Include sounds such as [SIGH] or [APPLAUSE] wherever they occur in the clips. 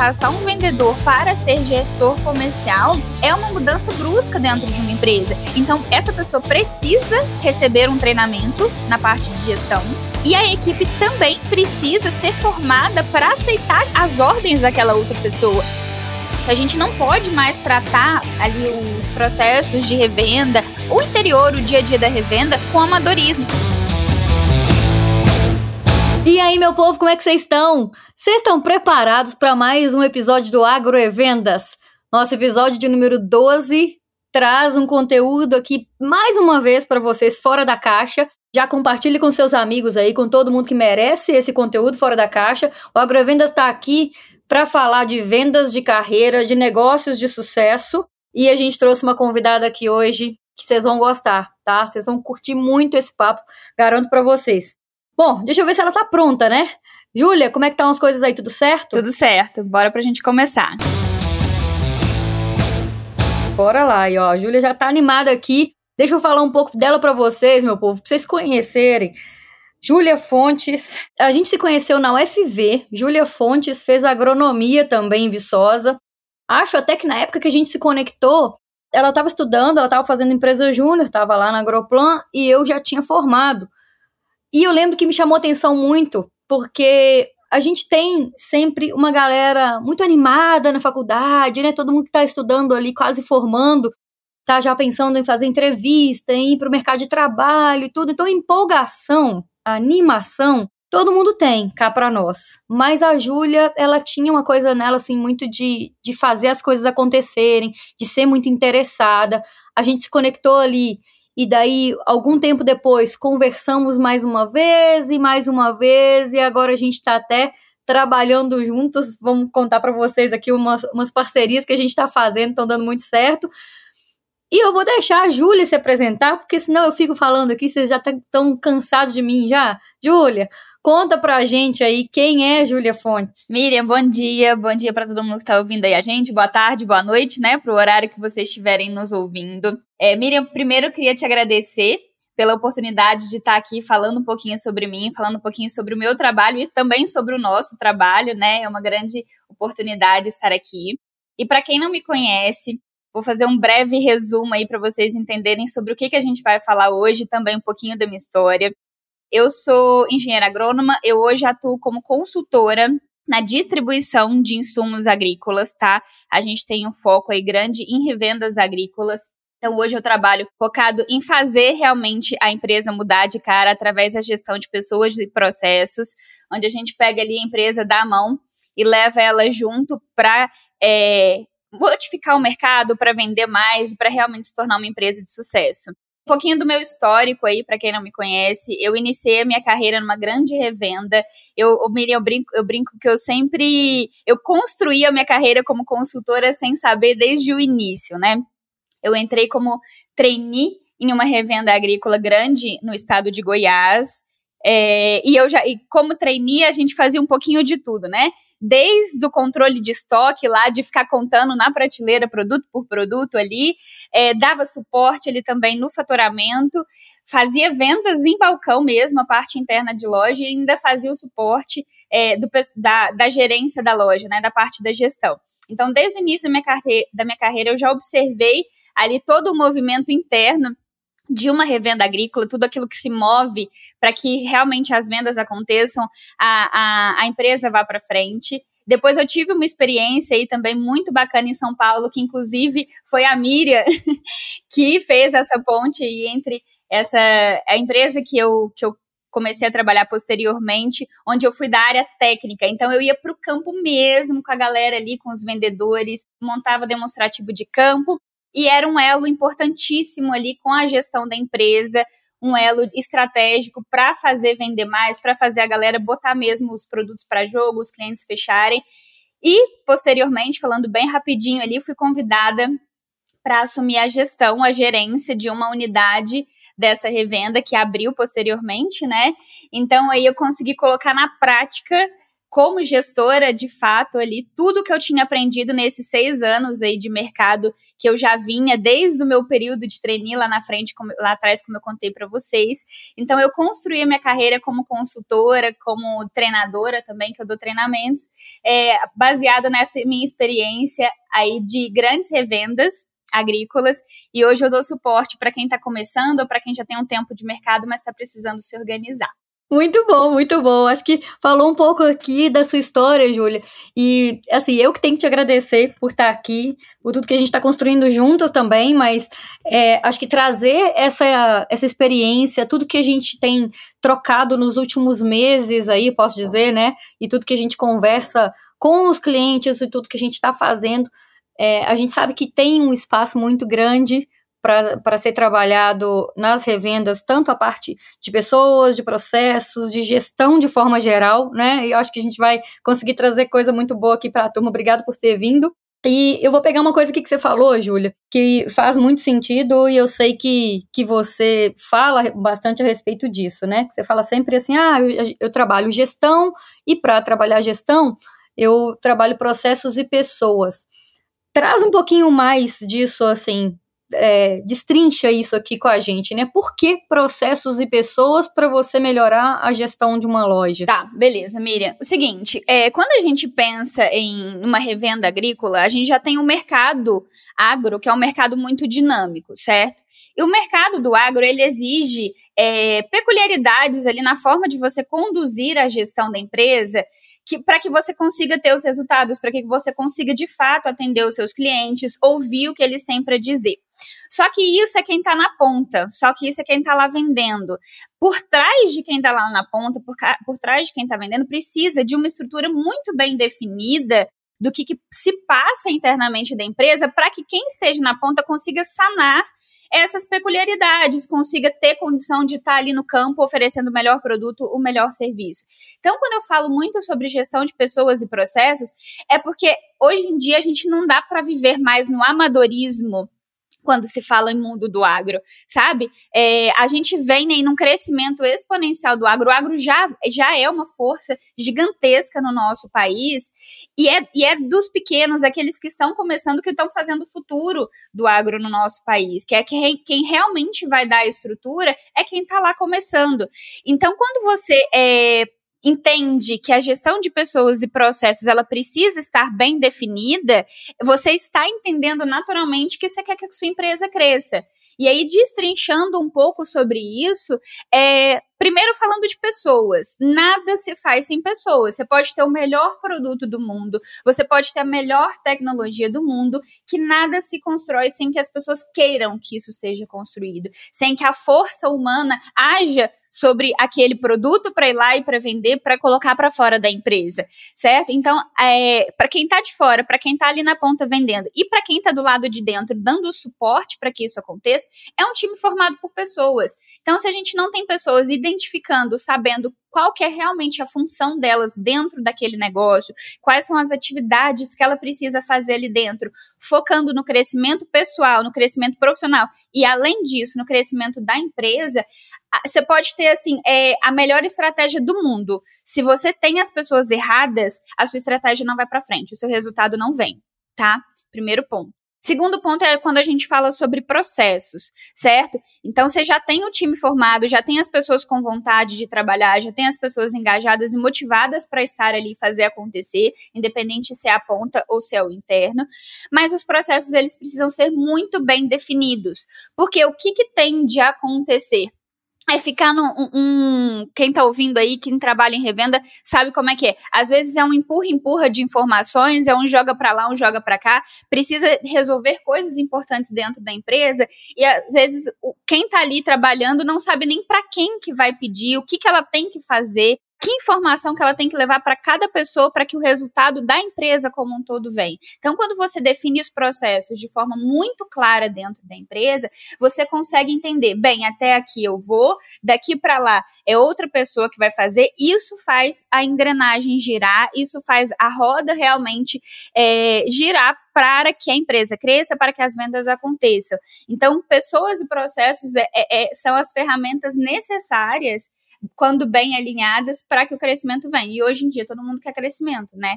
passar um vendedor para ser gestor comercial é uma mudança brusca dentro de uma empresa. Então, essa pessoa precisa receber um treinamento na parte de gestão. E a equipe também precisa ser formada para aceitar as ordens daquela outra pessoa. A gente não pode mais tratar ali os processos de revenda, o interior, o dia a dia da revenda, com amadorismo. E aí, meu povo, como é que vocês estão? Vocês estão preparados para mais um episódio do Agro e Vendas? Nosso episódio de número 12 traz um conteúdo aqui mais uma vez para vocês fora da caixa. Já compartilhe com seus amigos aí, com todo mundo que merece esse conteúdo fora da caixa. O Agro e Vendas está aqui para falar de vendas de carreira, de negócios de sucesso. E a gente trouxe uma convidada aqui hoje que vocês vão gostar, tá? Vocês vão curtir muito esse papo, garanto para vocês. Bom, deixa eu ver se ela tá pronta, né? Júlia, como é que estão as coisas aí? Tudo certo? Tudo certo. Bora pra gente começar. Bora lá, e ó, a Júlia já tá animada aqui. Deixa eu falar um pouco dela para vocês, meu povo, pra vocês conhecerem. Júlia Fontes, a gente se conheceu na UFV. Júlia Fontes fez agronomia também em Viçosa. Acho até que na época que a gente se conectou, ela estava estudando, ela estava fazendo empresa júnior, estava lá na Agroplan e eu já tinha formado. E eu lembro que me chamou atenção muito, porque a gente tem sempre uma galera muito animada na faculdade, né? Todo mundo que está estudando ali, quase formando, tá já pensando em fazer entrevista, em ir para o mercado de trabalho e tudo. Então, empolgação, animação, todo mundo tem cá para nós. Mas a Júlia, ela tinha uma coisa nela, assim, muito de, de fazer as coisas acontecerem, de ser muito interessada. A gente se conectou ali e daí, algum tempo depois, conversamos mais uma vez e mais uma vez, e agora a gente está até trabalhando juntos. Vamos contar para vocês aqui umas, umas parcerias que a gente está fazendo, estão dando muito certo. E eu vou deixar a Júlia se apresentar, porque senão eu fico falando aqui, vocês já estão cansados de mim já. Júlia, Conta pra gente aí quem é Júlia Fontes. Miriam, bom dia. Bom dia para todo mundo que tá ouvindo aí a gente. Boa tarde, boa noite, né? Pro horário que vocês estiverem nos ouvindo. É, Miriam, primeiro eu queria te agradecer pela oportunidade de estar tá aqui falando um pouquinho sobre mim, falando um pouquinho sobre o meu trabalho e também sobre o nosso trabalho, né? É uma grande oportunidade estar aqui. E para quem não me conhece, vou fazer um breve resumo aí para vocês entenderem sobre o que, que a gente vai falar hoje, também um pouquinho da minha história. Eu sou engenheira agrônoma, eu hoje atuo como consultora na distribuição de insumos agrícolas, tá? A gente tem um foco aí grande em revendas agrícolas. Então, hoje eu trabalho focado em fazer realmente a empresa mudar de cara através da gestão de pessoas e processos, onde a gente pega ali a empresa da mão e leva ela junto para é, modificar o mercado, para vender mais, para realmente se tornar uma empresa de sucesso. Um pouquinho do meu histórico aí, para quem não me conhece. Eu iniciei a minha carreira numa grande revenda. Eu, Miriam, eu brinco, eu brinco que eu sempre. Eu construí a minha carreira como consultora sem saber desde o início, né? Eu entrei como trainee em uma revenda agrícola grande no estado de Goiás. É, e eu já, e como trainee, a gente fazia um pouquinho de tudo, né? Desde o controle de estoque lá, de ficar contando na prateleira produto por produto ali, é, dava suporte ali também no faturamento, fazia vendas em balcão mesmo, a parte interna de loja, e ainda fazia o suporte é, do, da, da gerência da loja, né? Da parte da gestão. Então, desde o início da minha, carreira, da minha carreira, eu já observei ali todo o movimento interno de uma revenda agrícola, tudo aquilo que se move para que realmente as vendas aconteçam, a, a, a empresa vá para frente. Depois eu tive uma experiência aí também muito bacana em São Paulo, que inclusive foi a Miriam [LAUGHS] que fez essa ponte aí entre essa a empresa que eu, que eu comecei a trabalhar posteriormente, onde eu fui da área técnica. Então eu ia para o campo mesmo com a galera ali, com os vendedores, montava demonstrativo de campo e era um elo importantíssimo ali com a gestão da empresa, um elo estratégico para fazer vender mais, para fazer a galera botar mesmo os produtos para jogo, os clientes fecharem. E, posteriormente, falando bem rapidinho ali, fui convidada para assumir a gestão, a gerência de uma unidade dessa revenda que abriu posteriormente, né? Então aí eu consegui colocar na prática como gestora, de fato, ali, tudo que eu tinha aprendido nesses seis anos aí de mercado que eu já vinha desde o meu período de trainee lá na frente, como, lá atrás, como eu contei para vocês. Então, eu construí a minha carreira como consultora, como treinadora também, que eu dou treinamentos, é, baseado nessa minha experiência aí de grandes revendas agrícolas e hoje eu dou suporte para quem está começando ou para quem já tem um tempo de mercado, mas está precisando se organizar. Muito bom, muito bom. Acho que falou um pouco aqui da sua história, Júlia. E, assim, eu que tenho que te agradecer por estar aqui, por tudo que a gente está construindo juntas também, mas é, acho que trazer essa, essa experiência, tudo que a gente tem trocado nos últimos meses aí, posso dizer, né? E tudo que a gente conversa com os clientes e tudo que a gente está fazendo, é, a gente sabe que tem um espaço muito grande para ser trabalhado nas revendas, tanto a parte de pessoas, de processos, de gestão de forma geral, né? E eu acho que a gente vai conseguir trazer coisa muito boa aqui para a turma. Obrigado por ter vindo. E eu vou pegar uma coisa que você falou, Júlia, que faz muito sentido e eu sei que, que você fala bastante a respeito disso, né? Você fala sempre assim: ah, eu, eu trabalho gestão e para trabalhar gestão, eu trabalho processos e pessoas. Traz um pouquinho mais disso, assim, é, destrincha isso aqui com a gente, né? Por que processos e pessoas para você melhorar a gestão de uma loja? Tá, beleza, Miriam. O seguinte, é, quando a gente pensa em uma revenda agrícola, a gente já tem um mercado agro, que é um mercado muito dinâmico, certo? E o mercado do agro, ele exige é, peculiaridades ali na forma de você conduzir a gestão da empresa para que você consiga ter os resultados, para que você consiga de fato atender os seus clientes, ouvir o que eles têm para dizer. Só que isso é quem está na ponta, só que isso é quem está lá vendendo. Por trás de quem está lá na ponta, por, por trás de quem está vendendo, precisa de uma estrutura muito bem definida do que, que se passa internamente da empresa para que quem esteja na ponta consiga sanar essas peculiaridades, consiga ter condição de estar ali no campo oferecendo o melhor produto, o melhor serviço. Então, quando eu falo muito sobre gestão de pessoas e processos, é porque hoje em dia a gente não dá para viver mais no amadorismo quando se fala em mundo do agro, sabe? É, a gente vem aí num crescimento exponencial do agro. O agro já, já é uma força gigantesca no nosso país e é, e é dos pequenos, aqueles que estão começando, que estão fazendo o futuro do agro no nosso país, que é quem, quem realmente vai dar a estrutura é quem está lá começando. Então, quando você é, entende que a gestão de pessoas e processos ela precisa estar bem definida, você está entendendo naturalmente que você quer que a sua empresa cresça. E aí, destrinchando um pouco sobre isso, é, Primeiro, falando de pessoas, nada se faz sem pessoas. Você pode ter o melhor produto do mundo, você pode ter a melhor tecnologia do mundo, que nada se constrói sem que as pessoas queiram que isso seja construído, sem que a força humana haja sobre aquele produto para ir lá e para vender, para colocar para fora da empresa, certo? Então, é, para quem está de fora, para quem está ali na ponta vendendo e para quem está do lado de dentro dando suporte para que isso aconteça, é um time formado por pessoas. Então, se a gente não tem pessoas identificadas, identificando, sabendo qual que é realmente a função delas dentro daquele negócio, quais são as atividades que ela precisa fazer ali dentro, focando no crescimento pessoal, no crescimento profissional e além disso, no crescimento da empresa, você pode ter assim é, a melhor estratégia do mundo. Se você tem as pessoas erradas, a sua estratégia não vai para frente, o seu resultado não vem, tá? Primeiro ponto. Segundo ponto é quando a gente fala sobre processos, certo? Então você já tem o time formado, já tem as pessoas com vontade de trabalhar, já tem as pessoas engajadas e motivadas para estar ali e fazer acontecer, independente se é a ponta ou se é o interno. Mas os processos eles precisam ser muito bem definidos, porque o que, que tem de acontecer? É ficar no um, quem tá ouvindo aí, quem trabalha em revenda, sabe como é que é. Às vezes é um empurra empurra de informações, é um joga para lá, um joga para cá, precisa resolver coisas importantes dentro da empresa e às vezes quem tá ali trabalhando não sabe nem para quem que vai pedir, o que que ela tem que fazer, que informação que ela tem que levar para cada pessoa para que o resultado da empresa como um todo vem. Então, quando você define os processos de forma muito clara dentro da empresa, você consegue entender, bem, até aqui eu vou, daqui para lá é outra pessoa que vai fazer. Isso faz a engrenagem girar, isso faz a roda realmente é, girar para que a empresa cresça, para que as vendas aconteçam. Então, pessoas e processos é, é, é são as ferramentas necessárias quando bem alinhadas para que o crescimento venha. E hoje em dia todo mundo quer crescimento, né?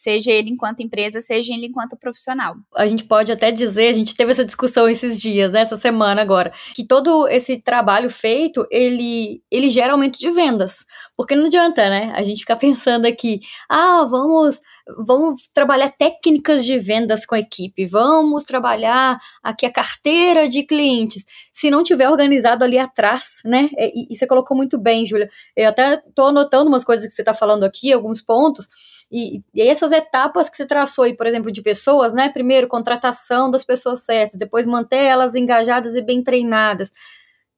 seja ele enquanto empresa, seja ele enquanto profissional. A gente pode até dizer, a gente teve essa discussão esses dias, né, essa semana agora, que todo esse trabalho feito, ele, ele gera aumento de vendas. Porque não adianta, né, a gente ficar [LAUGHS] pensando aqui, ah, vamos vamos trabalhar técnicas de vendas com a equipe, vamos trabalhar aqui a carteira de clientes. Se não tiver organizado ali atrás, né? E, e você colocou muito bem, Júlia. Eu até estou anotando umas coisas que você está falando aqui, alguns pontos. E, e essas etapas que você traçou aí, por exemplo, de pessoas, né? Primeiro, contratação das pessoas certas, depois manter elas engajadas e bem treinadas.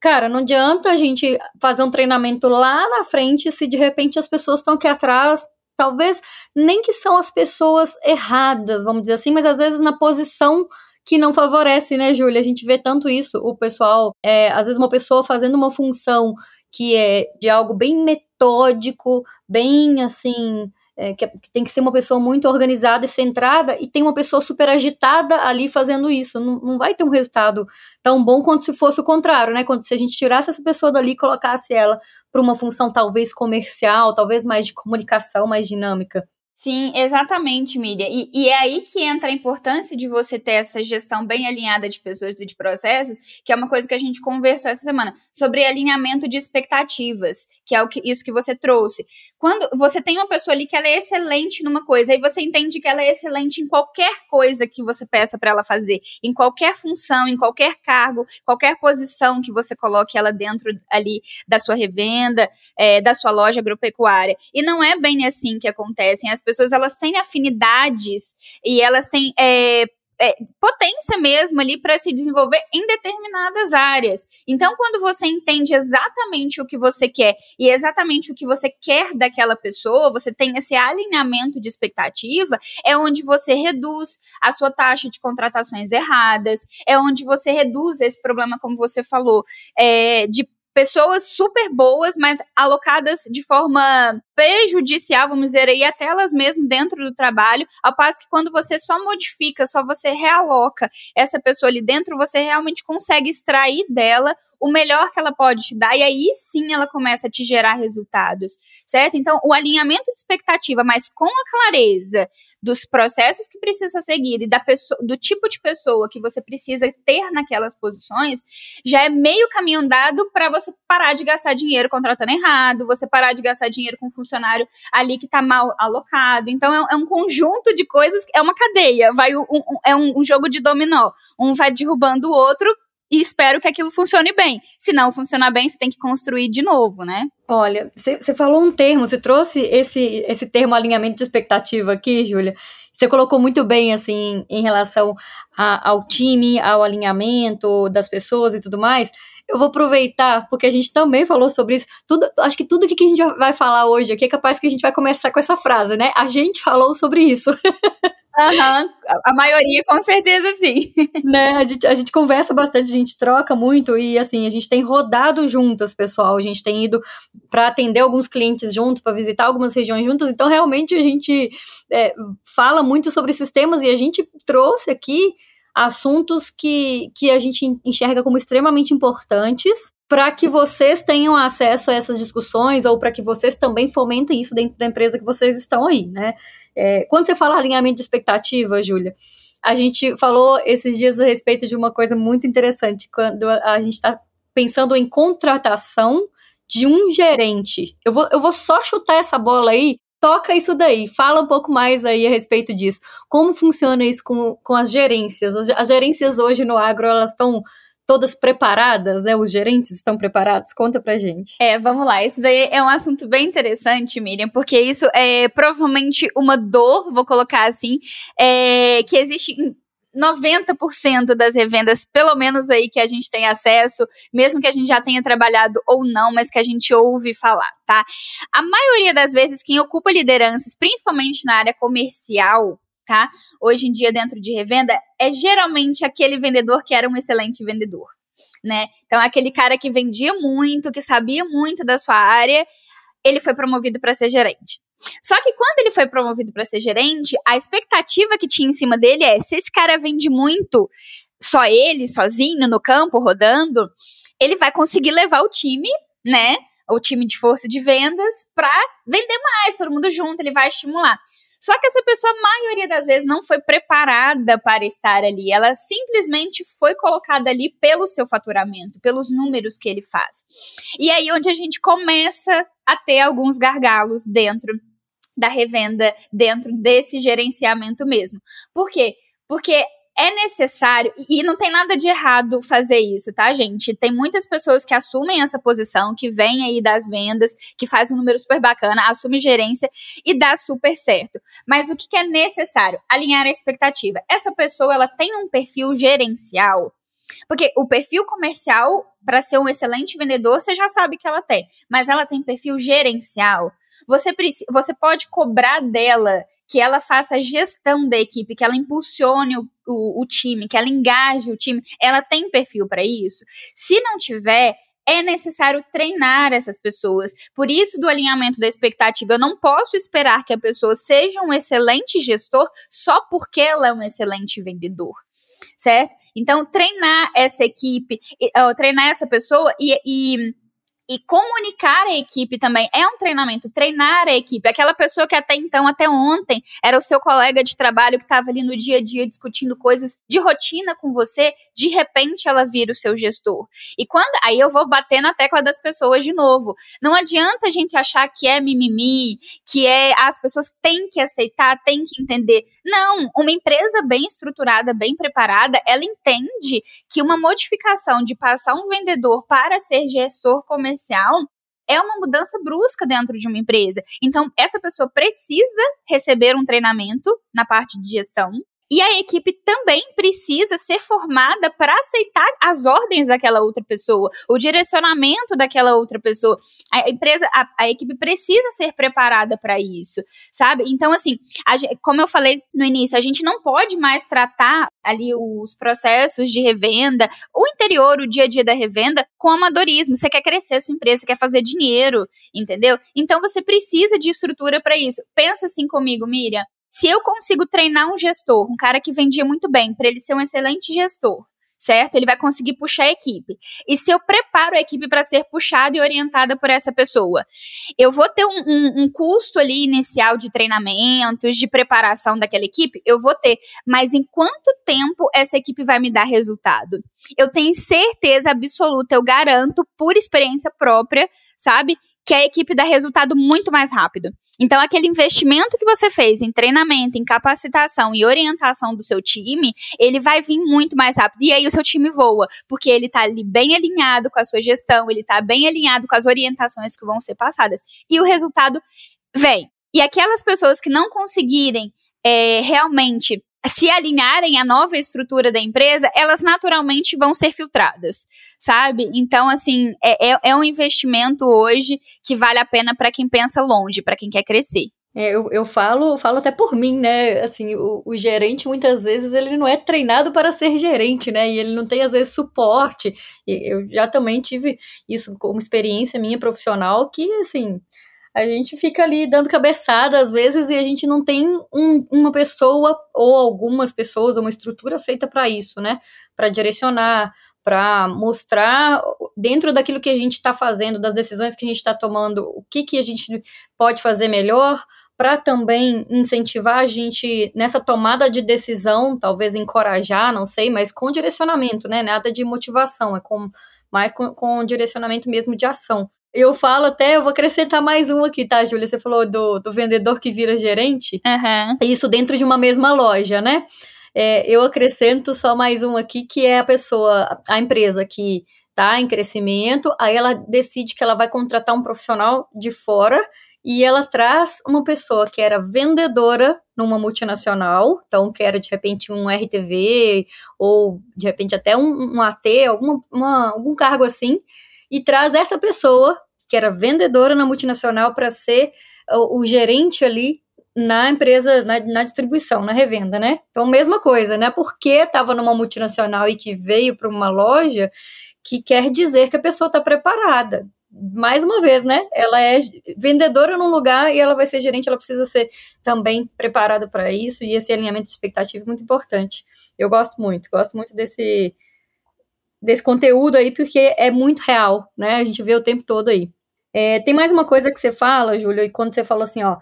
Cara, não adianta a gente fazer um treinamento lá na frente se de repente as pessoas estão aqui atrás, talvez nem que são as pessoas erradas, vamos dizer assim, mas às vezes na posição que não favorece, né, Júlia? A gente vê tanto isso, o pessoal, é, às vezes uma pessoa fazendo uma função que é de algo bem metódico, bem assim, é, que, que, tem que ser uma pessoa muito organizada e centrada, e tem uma pessoa super agitada ali fazendo isso. Não, não vai ter um resultado tão bom quanto se fosse o contrário, né? Quando se a gente tirasse essa pessoa dali e colocasse ela para uma função talvez comercial, talvez mais de comunicação, mais dinâmica. Sim, exatamente, Miriam. E, e, é aí que entra a importância de você ter essa gestão bem alinhada de pessoas e de processos, que é uma coisa que a gente conversou essa semana, sobre alinhamento de expectativas, que é o que, isso que você trouxe. Quando você tem uma pessoa ali que ela é excelente numa coisa, aí você entende que ela é excelente em qualquer coisa que você peça para ela fazer, em qualquer função, em qualquer cargo, qualquer posição que você coloque ela dentro ali da sua revenda, é, da sua loja agropecuária. E não é bem assim que acontecem. As pessoas elas têm afinidades e elas têm é, é, potência mesmo ali para se desenvolver em determinadas áreas. Então, quando você entende exatamente o que você quer e exatamente o que você quer daquela pessoa, você tem esse alinhamento de expectativa, é onde você reduz a sua taxa de contratações erradas, é onde você reduz esse problema, como você falou, é, de pessoas super boas, mas alocadas de forma prejudicial, vamos dizer aí, até elas mesmo dentro do trabalho, ao passo que quando você só modifica, só você realoca essa pessoa ali dentro, você realmente consegue extrair dela o melhor que ela pode te dar, e aí sim ela começa a te gerar resultados, certo? Então, o alinhamento de expectativa, mas com a clareza dos processos que precisa seguir e da pessoa, do tipo de pessoa que você precisa ter naquelas posições, já é meio caminho andado para você parar de gastar dinheiro contratando errado, você parar de gastar dinheiro com um funcionário ali que está mal alocado. Então, é, é, um conjunto de coisas, é uma cadeia, vai um, um, é um, um jogo de dominó. Um vai derrubando o outro e espero que aquilo funcione bem. Se não funcionar bem, você tem que construir de novo, né? Olha, você falou um termo, você trouxe esse, esse termo alinhamento de expectativa aqui, Júlia. Você colocou muito bem, assim, em relação a, ao time, ao alinhamento das pessoas e tudo mais eu vou aproveitar, porque a gente também falou sobre isso. Tudo, acho que tudo que a gente vai falar hoje aqui é capaz que a gente vai começar com essa frase, né? A gente falou sobre isso. [LAUGHS] Uhum, a maioria com certeza sim. [LAUGHS] né, a gente, a gente conversa bastante, a gente troca muito e assim, a gente tem rodado juntas, pessoal. A gente tem ido para atender alguns clientes juntos, para visitar algumas regiões juntos. Então, realmente, a gente é, fala muito sobre sistemas e a gente trouxe aqui assuntos que, que a gente enxerga como extremamente importantes para que vocês tenham acesso a essas discussões ou para que vocês também fomentem isso dentro da empresa que vocês estão aí, né? É, quando você fala alinhamento de expectativa, Júlia, a gente falou esses dias a respeito de uma coisa muito interessante, quando a gente está pensando em contratação de um gerente. Eu vou, eu vou só chutar essa bola aí toca isso daí, fala um pouco mais aí a respeito disso. Como funciona isso com, com as gerências? As, as gerências hoje no agro, elas estão todas preparadas, né? Os gerentes estão preparados? Conta pra gente. É, vamos lá. Isso daí é um assunto bem interessante, Miriam, porque isso é provavelmente uma dor, vou colocar assim, é, que existe em 90% das revendas, pelo menos aí que a gente tem acesso, mesmo que a gente já tenha trabalhado ou não, mas que a gente ouve falar, tá? A maioria das vezes, quem ocupa lideranças, principalmente na área comercial, tá? Hoje em dia, dentro de revenda, é geralmente aquele vendedor que era um excelente vendedor. Né? Então, aquele cara que vendia muito, que sabia muito da sua área, ele foi promovido para ser gerente. Só que quando ele foi promovido para ser gerente, a expectativa que tinha em cima dele é: se esse cara vende muito, só ele, sozinho, no campo, rodando, ele vai conseguir levar o time, né? o time de força de vendas para vender mais, todo mundo junto, ele vai estimular. Só que essa pessoa, a maioria das vezes, não foi preparada para estar ali. Ela simplesmente foi colocada ali pelo seu faturamento, pelos números que ele faz. E aí onde a gente começa a ter alguns gargalos dentro da revenda, dentro desse gerenciamento mesmo. Por quê? Porque é necessário, e não tem nada de errado fazer isso, tá, gente? Tem muitas pessoas que assumem essa posição, que vêm aí das vendas, que faz um número super bacana, assume gerência e dá super certo. Mas o que, que é necessário? Alinhar a expectativa. Essa pessoa, ela tem um perfil gerencial, porque o perfil comercial, para ser um excelente vendedor, você já sabe que ela tem, mas ela tem perfil gerencial. Você, você pode cobrar dela que ela faça a gestão da equipe, que ela impulsione o, o, o time, que ela engaje o time. Ela tem perfil para isso? Se não tiver, é necessário treinar essas pessoas. Por isso, do alinhamento da expectativa, eu não posso esperar que a pessoa seja um excelente gestor só porque ela é um excelente vendedor. Certo? Então, treinar essa equipe, treinar essa pessoa e, e e comunicar a equipe também é um treinamento, treinar a equipe. Aquela pessoa que até então, até ontem, era o seu colega de trabalho que estava ali no dia a dia discutindo coisas de rotina com você, de repente ela vira o seu gestor. E quando. Aí eu vou bater na tecla das pessoas de novo. Não adianta a gente achar que é mimimi, que é. Ah, as pessoas têm que aceitar, têm que entender. Não, uma empresa bem estruturada, bem preparada, ela entende que uma modificação de passar um vendedor para ser gestor comercial comercial é uma mudança brusca dentro de uma empresa. Então, essa pessoa precisa receber um treinamento na parte de gestão, e a equipe também precisa ser formada para aceitar as ordens daquela outra pessoa, o direcionamento daquela outra pessoa. A empresa, a, a equipe precisa ser preparada para isso, sabe? Então, assim, a, como eu falei no início, a gente não pode mais tratar ali os processos de revenda, o interior, o dia a dia da revenda, com amadorismo. Você quer crescer sua empresa, quer fazer dinheiro, entendeu? Então você precisa de estrutura para isso. Pensa assim comigo, Miriam. Se eu consigo treinar um gestor, um cara que vendia muito bem, para ele ser um excelente gestor, certo? Ele vai conseguir puxar a equipe. E se eu preparo a equipe para ser puxada e orientada por essa pessoa, eu vou ter um, um, um, custo ali inicial de treinamentos, de preparação daquela equipe? Eu vou ter. Mas em quanto tempo essa equipe vai me dar resultado? Eu tenho certeza absoluta, eu garanto, por experiência própria, sabe? Que a equipe dá resultado muito mais rápido. Então, aquele investimento que você fez em treinamento, em capacitação e orientação do seu time, ele vai vir muito mais rápido. E aí o seu time voa, porque ele está ali bem alinhado com a sua gestão, ele está bem alinhado com as orientações que vão ser passadas. E o resultado vem. E aquelas pessoas que não conseguirem é, realmente se alinharem à nova estrutura da empresa, elas naturalmente vão ser filtradas, sabe? Então, assim, é, é, é um investimento hoje que vale a pena para quem pensa longe, para quem quer crescer. É, eu, eu falo, falo até por mim, né? Assim, o, o, gerente muitas vezes ele não é treinado para ser gerente, né? E ele não tem às vezes suporte. E eu já também tive isso como experiência minha profissional que assim a gente fica ali dando cabeçada às vezes e a gente não tem um, uma pessoa ou algumas pessoas, uma estrutura feita para isso, né? Para direcionar, para mostrar dentro daquilo que a gente está fazendo, das decisões que a gente está tomando, o que, que a gente pode fazer melhor, para também incentivar a gente nessa tomada de decisão, talvez encorajar, não sei, mas com direcionamento, né? Nada de motivação, é com mais com, com direcionamento mesmo de ação. Eu falo até, eu vou acrescentar mais um aqui, tá, Júlia? Você falou do, do vendedor que vira gerente. Uhum. Isso dentro de uma mesma loja, né? É, eu acrescento só mais um aqui, que é a pessoa, a empresa que tá em crescimento, aí ela decide que ela vai contratar um profissional de fora e ela traz uma pessoa que era vendedora numa multinacional, então que era de repente um RTV ou de repente até um, um AT, alguma, uma, algum cargo assim, e traz essa pessoa, que era vendedora na multinacional, para ser o, o, gerente ali na empresa, na, na, distribuição, na revenda, né? Então, mesma coisa, né? Porque estava numa multinacional e que veio para uma loja, que quer dizer que a pessoa está preparada. Mais uma vez, né? Ela é vendedora num lugar e ela vai ser gerente, ela precisa ser também preparada para isso, e esse alinhamento de expectativa é muito importante. Eu gosto muito, gosto muito desse, desse conteúdo aí, porque é muito real, né? A gente vê o tempo todo aí. É, tem mais uma coisa que você fala, Júlia, e quando você falou assim, ó,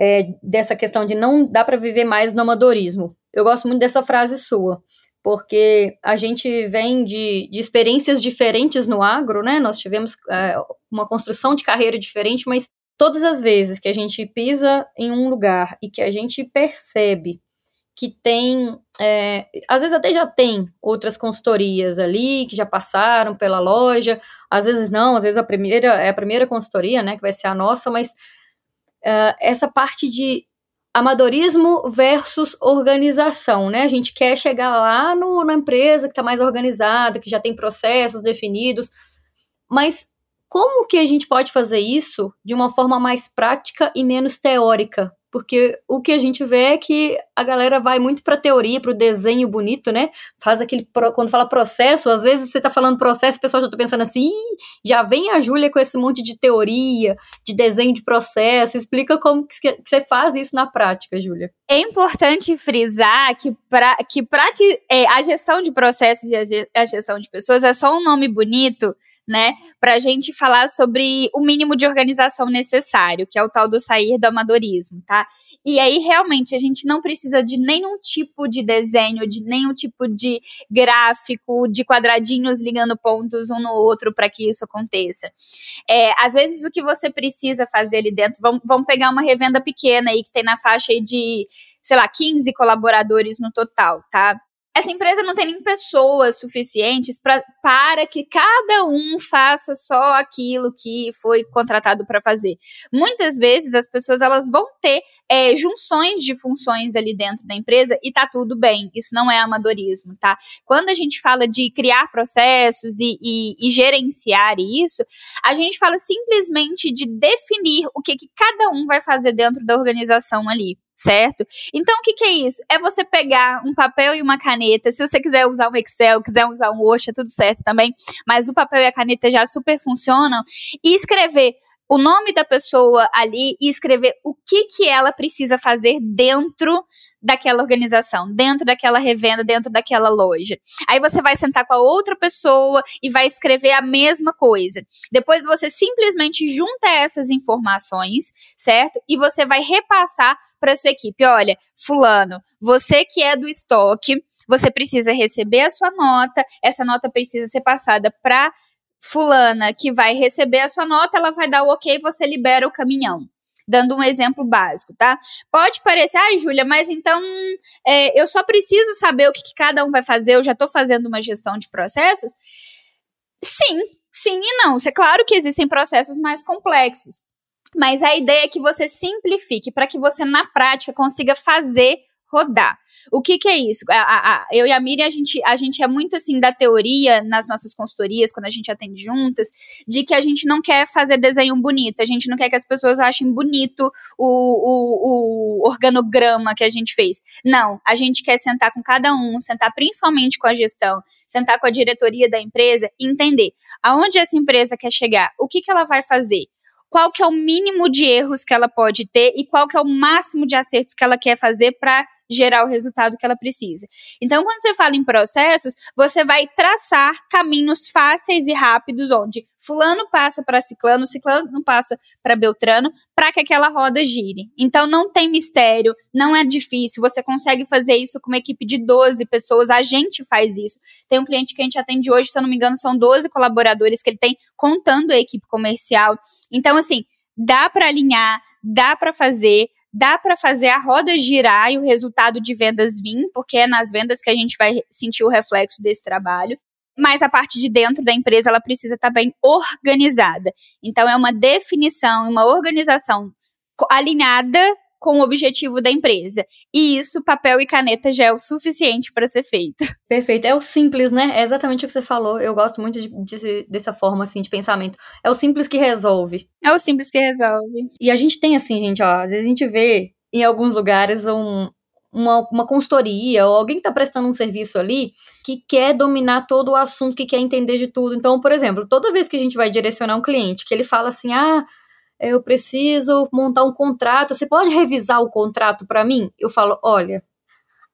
é, dessa questão de não dá para viver mais no amadorismo. Eu gosto muito dessa frase sua, porque a gente vem de, de experiências diferentes no agro, né? Nós tivemos é, uma construção de carreira diferente, mas todas as vezes que a gente pisa em um lugar e que a gente percebe que tem, é, às vezes até já tem outras consultorias ali que já passaram pela loja, às vezes não, às vezes a primeira é a primeira consultoria, né, que vai ser a nossa, mas uh, essa parte de amadorismo versus organização, né? A gente quer chegar lá no, na empresa que está mais organizada, que já tem processos definidos, mas como que a gente pode fazer isso de uma forma mais prática e menos teórica? Porque o que a gente vê é que a galera vai muito para teoria, para o desenho bonito, né? Faz aquele. Quando fala processo, às vezes você tá falando processo, o pessoal já tá pensando assim, já vem a Júlia com esse monte de teoria, de desenho de processo. Explica como que você faz isso na prática, Júlia. É importante frisar que para que, pra que é, a gestão de processos e a gestão de pessoas é só um nome bonito né, para a gente falar sobre o mínimo de organização necessário, que é o tal do sair do amadorismo, tá? E aí, realmente, a gente não precisa de nenhum tipo de desenho, de nenhum tipo de gráfico, de quadradinhos ligando pontos um no outro para que isso aconteça. É, às vezes, o que você precisa fazer ali dentro, vamos, vamos pegar uma revenda pequena aí, que tem na faixa aí de sei lá, 15 colaboradores no total, tá? Essa empresa não tem nem pessoas suficientes pra, para que cada um faça só aquilo que foi contratado para fazer. Muitas vezes as pessoas elas vão ter é, junções de funções ali dentro da empresa e tá tudo bem. Isso não é amadorismo, tá? Quando a gente fala de criar processos e, e, e gerenciar isso, a gente fala simplesmente de definir o que, que cada um vai fazer dentro da organização ali certo? Então, o que, que, é isso? É você pegar um papel e uma caneta. Se você quiser usar um Excel, quiser usar um Word, é tudo certo também. Mas o papel e a caneta já super funcionam. E escrever o nome da pessoa ali e escrever o que que ela precisa fazer dentro daquela organização, dentro daquela revenda, dentro daquela loja. Aí você vai sentar com a outra pessoa e vai escrever a mesma coisa. Depois você simplesmente junta essas informações, certo? E você vai repassar para sua equipe. Olha, fulano, você que é do estoque, você precisa receber a sua nota, essa nota precisa ser passada para fulana que vai receber a sua nota, ela vai dar o ok, você libera o caminhão. Dando um exemplo básico, tá? Pode parecer, ai, Júlia, mas então é, eu só preciso saber o que, que cada um vai fazer, eu já estou fazendo uma gestão de processos? Sim, sim e não. É claro que existem processos mais complexos. Mas a ideia é que você simplifique para que você, na prática, consiga fazer rodar. O que, que é isso? A, a, a, eu e a Miriam, a gente, a gente é muito assim da teoria nas nossas consultorias, quando a gente atende juntas, de que a gente não quer fazer desenho bonito, a gente não quer que as pessoas achem bonito o, o, o organograma que a gente fez. Não, a gente quer sentar com cada um, sentar principalmente com a gestão, sentar com a diretoria da empresa e entender aonde essa empresa quer chegar, o que, que ela vai fazer qual que é o mínimo de erros que ela pode ter e qual que é o máximo de acertos que ela quer fazer para gerar o resultado que ela precisa. Então, quando você fala em processos, você vai traçar caminhos fáceis e rápidos onde fulano passa para ciclano, ciclano passa para beltrano, para que aquela roda gire. Então, não tem mistério, não é difícil, você consegue fazer isso com uma equipe de 12 pessoas, a gente faz isso. Tem um cliente que a gente atende hoje, se eu não me engano, são 12 colaboradores que ele tem contando a equipe comercial. Então, assim, dá para alinhar, dá para fazer, dá para fazer a roda girar e o resultado de vendas vir, porque é nas vendas que a gente vai sentir o reflexo desse trabalho. Mas a parte de dentro da empresa ela precisa estar bem organizada. Então é uma definição, uma organização alinhada com o objetivo da empresa. E isso, papel e caneta já é o suficiente para ser feito. [LAUGHS] Perfeito. É o simples, né? É exatamente o que você falou. Eu gosto muito de, de, dessa forma, assim, de pensamento. É o simples que resolve. É o simples que resolve. E a gente tem, assim, gente, ó, às vezes a gente vê em alguns lugares um, uma, uma consultoria ou alguém que está prestando um serviço ali que quer dominar todo o assunto, que quer entender de tudo. Então, por exemplo, toda vez que a gente vai direcionar um cliente, que ele fala assim, ah, eu preciso montar um contrato, você pode revisar o contrato para mim? Eu falo, olha,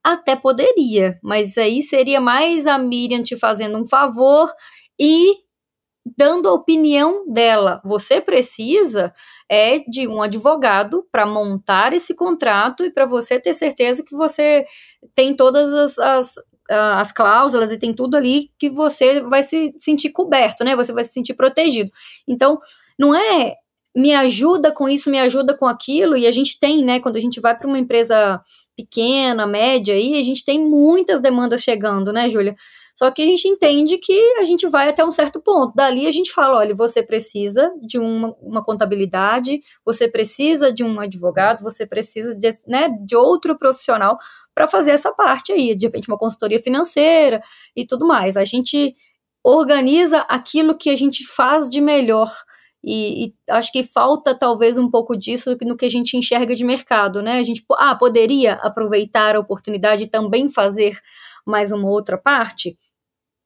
até poderia, mas aí seria mais a Miriam te fazendo um favor e dando a opinião dela. Você precisa é de um advogado para montar esse contrato e para você ter certeza que você tem todas as, as, as cláusulas e tem tudo ali que você vai se sentir coberto, né? Você vai se sentir protegido. Então, não é me ajuda com isso, me ajuda com aquilo, e a gente tem, né, quando a gente vai para uma empresa pequena, média, aí, a gente tem muitas demandas chegando, né, Júlia? Só que a gente entende que a gente vai até um certo ponto. Dali a gente fala: olha, você precisa de uma, uma contabilidade, você precisa de um advogado, você precisa de, né, de outro profissional para fazer essa parte aí, de repente uma consultoria financeira e tudo mais. A gente organiza aquilo que a gente faz de melhor. E, e, acho que falta talvez um pouco disso no que a gente enxerga de mercado, né? A gente ah, poderia aproveitar a oportunidade e também fazer mais uma outra parte?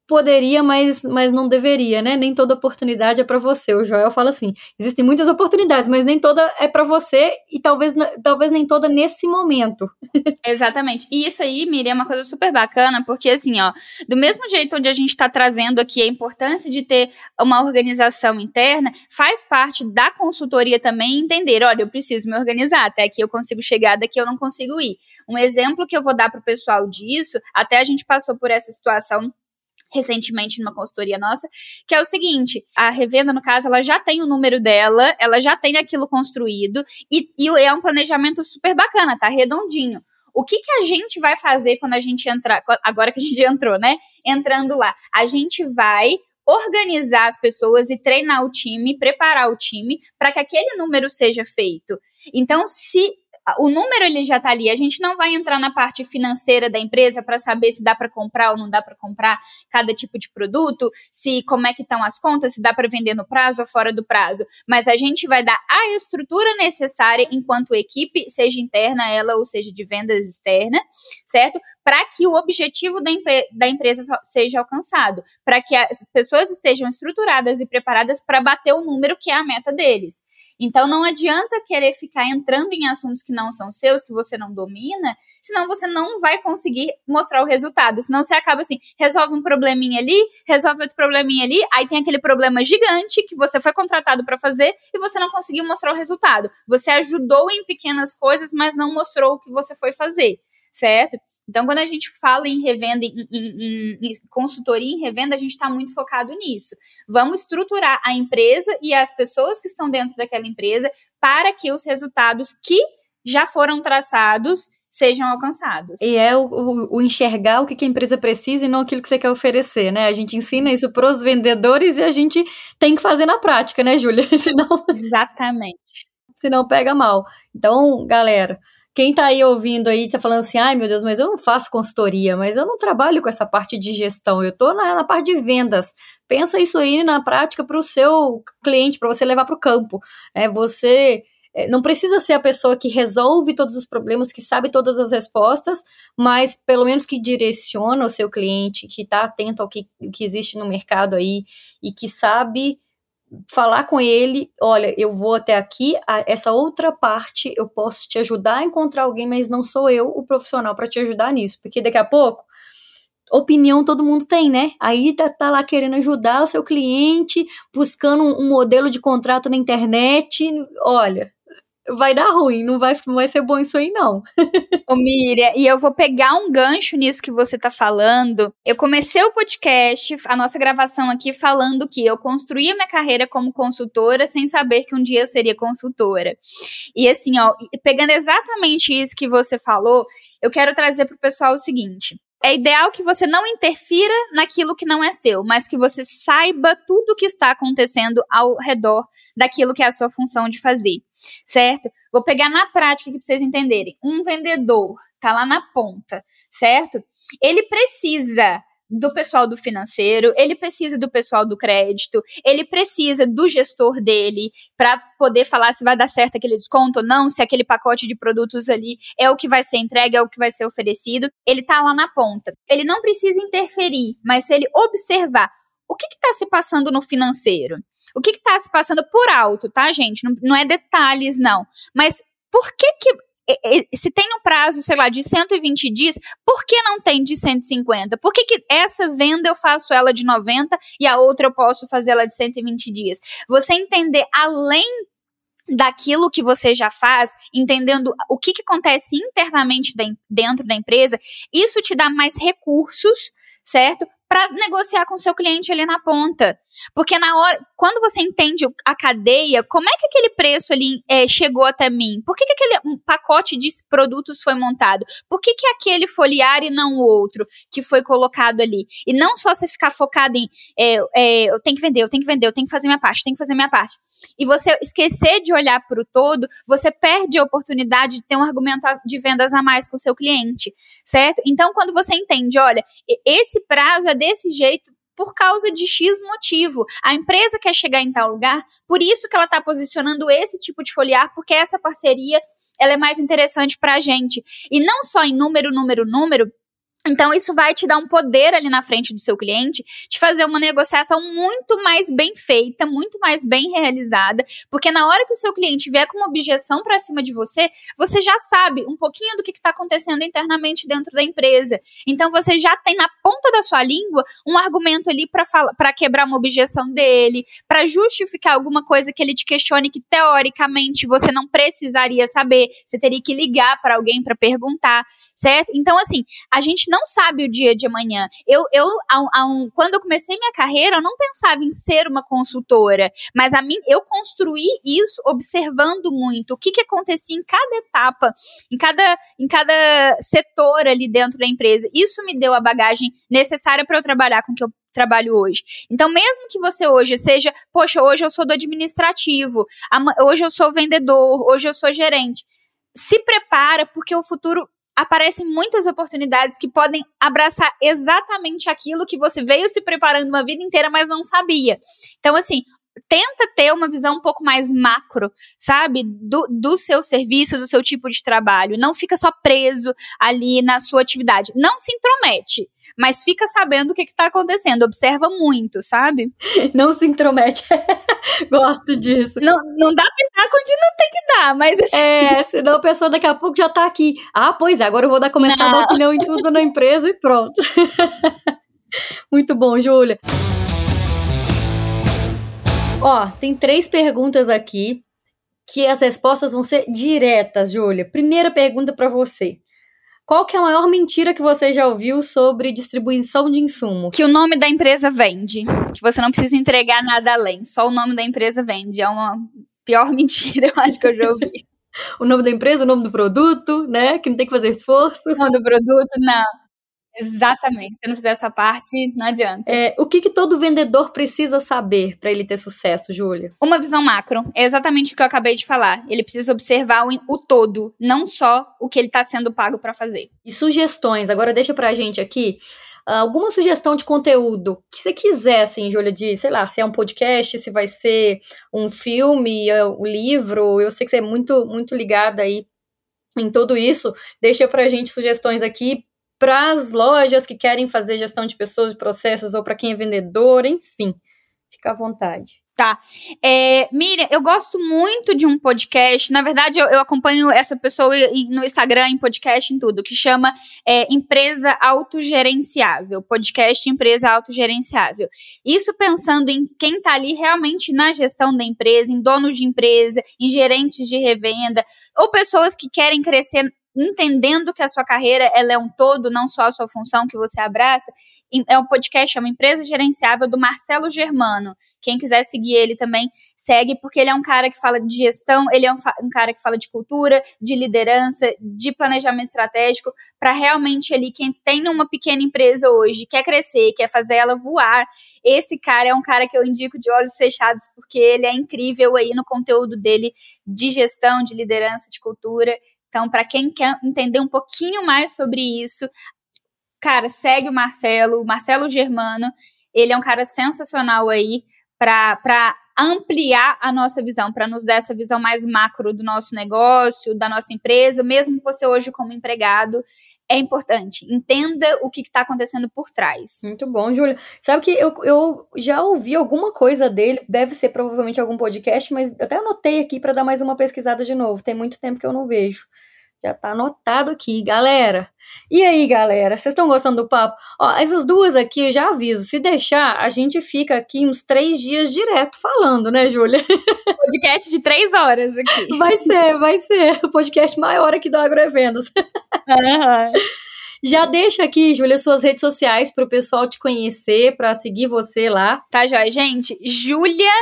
Poderia, mas, mas não deveria, né? Nem toda oportunidade é para você. O Joel fala assim: existem muitas oportunidades, mas nem toda é para você e talvez, talvez nem toda nesse momento. [LAUGHS] Exatamente. E isso aí, Miriam, é uma coisa super bacana, porque assim, ó, do mesmo jeito onde a gente está trazendo aqui a importância de ter uma organização interna, faz parte da consultoria também entender, olha, eu preciso me organizar, até aqui eu consigo chegar, daqui eu não consigo ir. Um exemplo que eu vou dar para o pessoal disso, até a gente passou por essa situação recentemente numa consultoria nossa, que é o seguinte: a revenda, no caso, ela já tem o número dela, ela já tem aquilo construído, e, e é um planejamento super bacana, tá redondinho. O que, que a gente vai fazer quando a gente entrar, agora que a gente [LAUGHS] entrou, né? Entrando lá, a gente vai organizar as pessoas e treinar o time, preparar o time para que aquele número seja feito. Então, se o número ele já está ali. A gente não vai entrar na parte financeira da empresa para saber se dá para comprar ou não dá para comprar cada tipo de produto, se como é que estão as contas, se dá para vender no prazo ou fora do prazo. Mas a gente vai dar a estrutura necessária enquanto equipe, seja interna ela ou seja de vendas externa, certo? Para que o objetivo da, da empresa seja alcançado, para que as pessoas estejam estruturadas e preparadas para bater o número que é a meta deles. Então não adianta querer ficar entrando em assuntos que não são seus, que você não domina, senão você não vai conseguir mostrar o resultado. Senão você acaba assim, resolve um probleminha ali, resolve outro probleminha ali, aí tem aquele problema gigante que você foi contratado para fazer e você não conseguiu mostrar o resultado. Você ajudou em pequenas coisas, mas não mostrou o que você foi fazer certo? Então, quando a gente fala em revenda, em, em, em consultoria em revenda, a gente está muito focado nisso. Vamos estruturar a empresa e as pessoas que estão dentro daquela empresa para que os resultados que já foram traçados sejam alcançados. E é o, o, o, enxergar o que a empresa precisa e não aquilo que você quer oferecer, né? A gente ensina isso para os vendedores e a gente tem que fazer na prática, né, Júlia? [LAUGHS] Senão... Exatamente. Senão pega mal. Então, galera, quem tá aí ouvindo aí tá falando assim, ai meu Deus, mas eu não faço consultoria, mas eu não trabalho com essa parte de gestão, eu tô na, na parte de vendas. Pensa isso aí na prática para o seu cliente, para você levar para o campo. É, você não precisa ser a pessoa que resolve todos os problemas, que sabe todas as respostas, mas pelo menos que direciona o seu cliente, que está atento ao que, que existe no mercado aí e que sabe falar com ele, olha, eu vou até aqui, essa outra parte eu posso te ajudar a encontrar alguém, mas não sou eu o profissional para te ajudar nisso, porque daqui a pouco opinião todo mundo tem, né? Aí tá, tá, lá querendo ajudar o seu cliente, buscando um, um modelo de contrato na internet, olha, vai dar ruim, não vai, não vai ser bom isso aí, não. Ô, Miriam, e eu vou pegar um gancho nisso que você tá falando. Eu comecei o podcast, a nossa gravação aqui, falando que eu construí a minha carreira como consultora sem saber que um dia eu seria consultora. E assim, ó, pegando exatamente isso que você falou, eu quero trazer pro pessoal o seguinte é ideal que você não interfira naquilo que não é seu, mas que você saiba tudo o que está acontecendo ao redor daquilo que é a sua função de fazer, certo? Vou pegar na prática aqui para vocês entenderem. Um vendedor tá lá na ponta, certo? Ele precisa do pessoal do financeiro, ele precisa do pessoal do crédito, ele precisa do gestor dele para poder falar se vai dar certo aquele desconto ou não, se aquele pacote de produtos ali é o que vai ser entregue, é o que vai ser oferecido. Ele tá lá na ponta. Ele não precisa interferir, mas se ele observar o que está se passando no financeiro, o que está se passando por alto, tá, gente? Não, não é detalhes, não. Mas por que que se tem um prazo, sei lá, de 120 dias, por que não tem de 150? Por que, que essa venda eu faço ela de 90 e a outra eu posso fazer ela de 120 dias? Você entender além daquilo que você já faz, entendendo o que, que acontece internamente dentro da empresa, isso te dá mais recursos, certo? Para negociar com seu cliente ali na ponta. Porque na hora, quando você entende a cadeia, como é que aquele preço ali é, chegou até mim? Por que, que aquele pacote de produtos foi montado? Por que, que aquele foliar e não o outro que foi colocado ali? E não só você ficar focado em é, é, eu tenho que vender, eu tenho que vender, eu tenho que fazer minha parte, tenho que fazer minha parte. E você esquecer de olhar para o todo, você perde a oportunidade de ter um argumento de vendas a mais com o seu cliente, certo? Então, quando você entende, olha, esse prazo é desse jeito por causa de X motivo. A empresa quer chegar em tal lugar, por isso que ela está posicionando esse tipo de foliar, porque essa parceria ela é mais interessante para a gente. E não só em número, número, número, então, isso vai te dar um poder ali na frente do seu cliente de fazer uma negociação muito mais bem feita, muito mais bem realizada, porque na hora que o seu cliente vier com uma objeção para cima de você, você já sabe um pouquinho do que está acontecendo internamente dentro da empresa. Então, você já tem na ponta da sua língua um argumento ali para quebrar uma objeção dele, para justificar alguma coisa que ele te questione que teoricamente você não precisaria saber, você teria que ligar para alguém para perguntar, certo? Então, assim, a gente não sabe o dia de amanhã. Eu, eu a, a um, quando eu comecei minha carreira, eu não pensava em ser uma consultora, mas a mim, eu construí isso observando muito o que, que acontecia em cada etapa, em cada, em cada setor ali dentro da empresa. Isso me deu a bagagem necessária para eu trabalhar com o que eu trabalho hoje. Então, mesmo que você hoje seja, poxa, hoje eu sou do administrativo, hoje eu sou vendedor, hoje eu sou gerente, se prepara porque o futuro aparecem muitas oportunidades que podem abraçar exatamente aquilo que você veio se preparando uma vida inteira, mas não sabia. Então, assim, tenta ter uma visão um pouco mais macro, sabe? Do, do seu serviço, do seu tipo de trabalho. Não fica só preso ali na sua atividade. Não se intromete mas fica sabendo o que está acontecendo, observa muito, sabe? [LAUGHS] Não se intromete. [LAUGHS] Gosto disso. Não, não dá pitaco onde não tem que dar, mas assim... É, senão a pessoa daqui a pouco já tá aqui. Ah, pois é, agora eu vou dar começar não. a dar opinião em tudo na empresa e pronto. [LAUGHS] muito bom, Júlia. Ó, tem três perguntas aqui que as respostas vão ser diretas, Júlia. Primeira pergunta para você. Qual que é a maior mentira que você já ouviu sobre distribuição de insumo? Que o nome da empresa vende. Que você não precisa entregar nada além. Só o nome da empresa vende. É uma pior [LAUGHS] mentira, eu acho que eu já ouvi. [LAUGHS] o nome da empresa, o nome do produto, né? Que não tem que fazer esforço. O nome do produto, não. Exatamente. Se eu não fizer essa parte, não adianta. É, o que, que todo vendedor precisa saber para ele ter sucesso, Júlia? Uma visão macro. É exatamente o que eu acabei de falar. Ele precisa observar o, o todo, não só o que ele está sendo pago para fazer. E sugestões. Agora deixa pra gente aqui alguma sugestão de conteúdo que você quiser, assim, Júlia, de, sei lá, se é um podcast, se vai ser um filme, é, um livro, eu sei que você é muito, muito ligada aí em tudo isso, deixa pra gente sugestões aqui para as lojas que querem fazer gestão de pessoas e processos, ou para quem é vendedor, enfim. Fica à vontade. Tá. É, Miriam, eu gosto muito de um podcast. Na verdade, eu, eu, acompanho essa pessoa no Instagram, em podcast, em tudo, que chama é, Empresa Autogerenciável. Podcast Empresa Autogerenciável. Isso pensando em quem está ali realmente na gestão da empresa, em donos de empresa, em gerentes de revenda, ou pessoas que querem crescer entendendo que a sua carreira ela é um todo, não só a sua função que você abraça. É um podcast, é uma empresa gerenciável do Marcelo Germano. Quem quiser seguir ele também, segue, porque ele é um cara que fala de gestão, ele é um, um cara que fala de cultura, de liderança, de planejamento estratégico, para realmente ali, quem tem uma pequena empresa hoje, quer crescer, quer fazer ela voar, esse cara é um cara que eu indico de olhos fechados, porque ele é incrível aí no conteúdo dele de gestão, de liderança, de cultura. Então, para quem quer entender um pouquinho mais sobre isso, cara, segue o Marcelo, o Marcelo Germano. Ele é um cara sensacional aí para ampliar a nossa visão, para nos dar essa visão mais macro do nosso negócio, da nossa empresa, mesmo você hoje como empregado, é importante. Entenda o que está acontecendo por trás. Muito bom, Júlia. Sabe que eu, eu já ouvi alguma coisa dele, deve ser provavelmente algum podcast, mas eu até anotei aqui para dar mais uma pesquisada de novo. Tem muito tempo que eu não vejo. Já tá anotado aqui, galera. E aí, galera, vocês estão gostando do papo? Ó, essas duas aqui eu já aviso. Se deixar, a gente fica aqui uns três dias direto falando, né, Júlia? [LAUGHS] Podcast de três horas aqui. Vai ser, vai ser. O podcast maior aqui do Agroevendas. Uhum. [LAUGHS] Já deixa aqui, Júlia, suas redes sociais para o pessoal te conhecer, para seguir você lá. Tá, joia. Gente, Júlia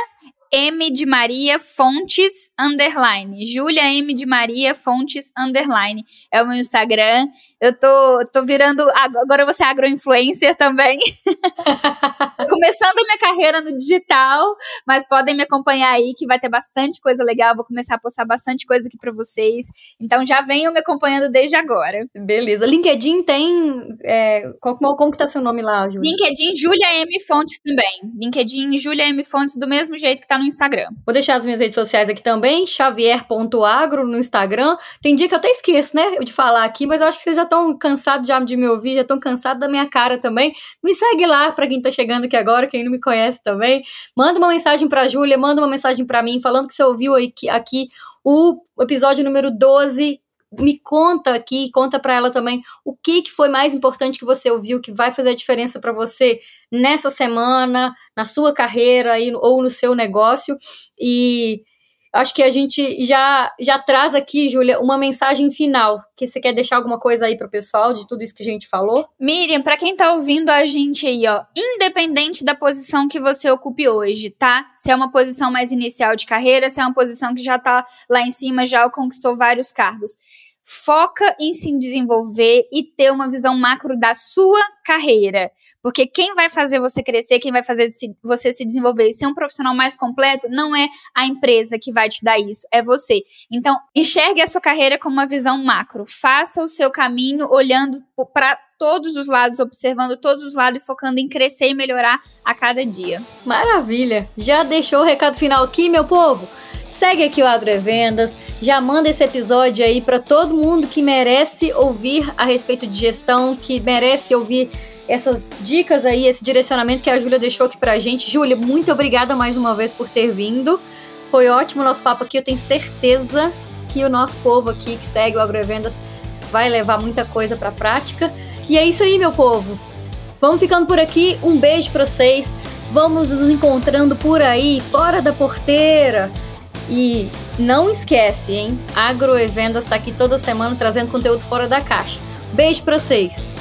M de Maria Fontes underline. Júlia M de Maria Fontes underline. É o meu Instagram. Eu tô, tô virando. Agora você é agroinfluencer também. [LAUGHS] Começando a minha carreira no digital, mas podem me acompanhar aí que vai ter bastante coisa legal. Vou começar a postar bastante coisa aqui para vocês. Então já venham me acompanhando desde agora. Beleza. LinkedIn tem. É, como, como que tá seu nome lá, Júlia? LinkedIn Júlia M Fontes também. LinkedIn Júlia M Fontes do mesmo jeito que tá no Instagram. Vou deixar as minhas redes sociais aqui também, xavier.agro no Instagram. Tem dia que eu até esqueço, né, de falar aqui, mas eu acho que vocês já estão cansados já de me ouvir, já estão cansados da minha cara também. Me segue lá para quem tá chegando aqui agora, quem não me conhece também. Manda uma mensagem pra Júlia, manda uma mensagem para mim falando que você ouviu aqui, aqui o episódio número 12 me conta aqui, conta para ela também o que, que foi mais importante que você ouviu, que vai fazer a diferença para você nessa semana, na sua carreira aí, ou no seu negócio. E acho que a gente já, já traz aqui, Júlia, uma mensagem final. Que você quer deixar alguma coisa aí pro pessoal de tudo isso que a gente falou? Miriam, para quem tá ouvindo a gente aí, ó, independente da posição que você ocupe hoje, tá? Se é uma posição mais inicial de carreira, se é uma posição que já tá lá em cima, já conquistou vários cargos foca em se desenvolver e ter uma visão macro da sua carreira. Porque quem vai fazer você crescer, quem vai fazer você se desenvolver e ser um profissional mais completo, não é a empresa que vai te dar isso, é você. Então, enxergue a sua carreira com uma visão macro. Faça o seu caminho olhando para todos os lados, observando todos os lados e focando em crescer e melhorar a cada dia. Maravilha! Já deixou o recado final aqui, meu povo? Segue aqui o Agrovendas, já manda esse episódio aí para todo mundo que merece ouvir a respeito de gestão, que merece ouvir essas dicas aí, esse direcionamento que a Júlia deixou aqui pra gente. Júlia, muito obrigada mais uma vez por ter vindo. Foi ótimo o nosso papo aqui, eu tenho certeza que o nosso povo aqui que segue o Agrovendas vai levar muita coisa para prática. E é isso aí, meu povo. Vamos ficando por aqui. Um beijo para vocês. Vamos nos encontrando por aí, fora da porteira. E não esquece, hein? Agroevendas está aqui toda semana trazendo conteúdo fora da caixa. Beijo para vocês!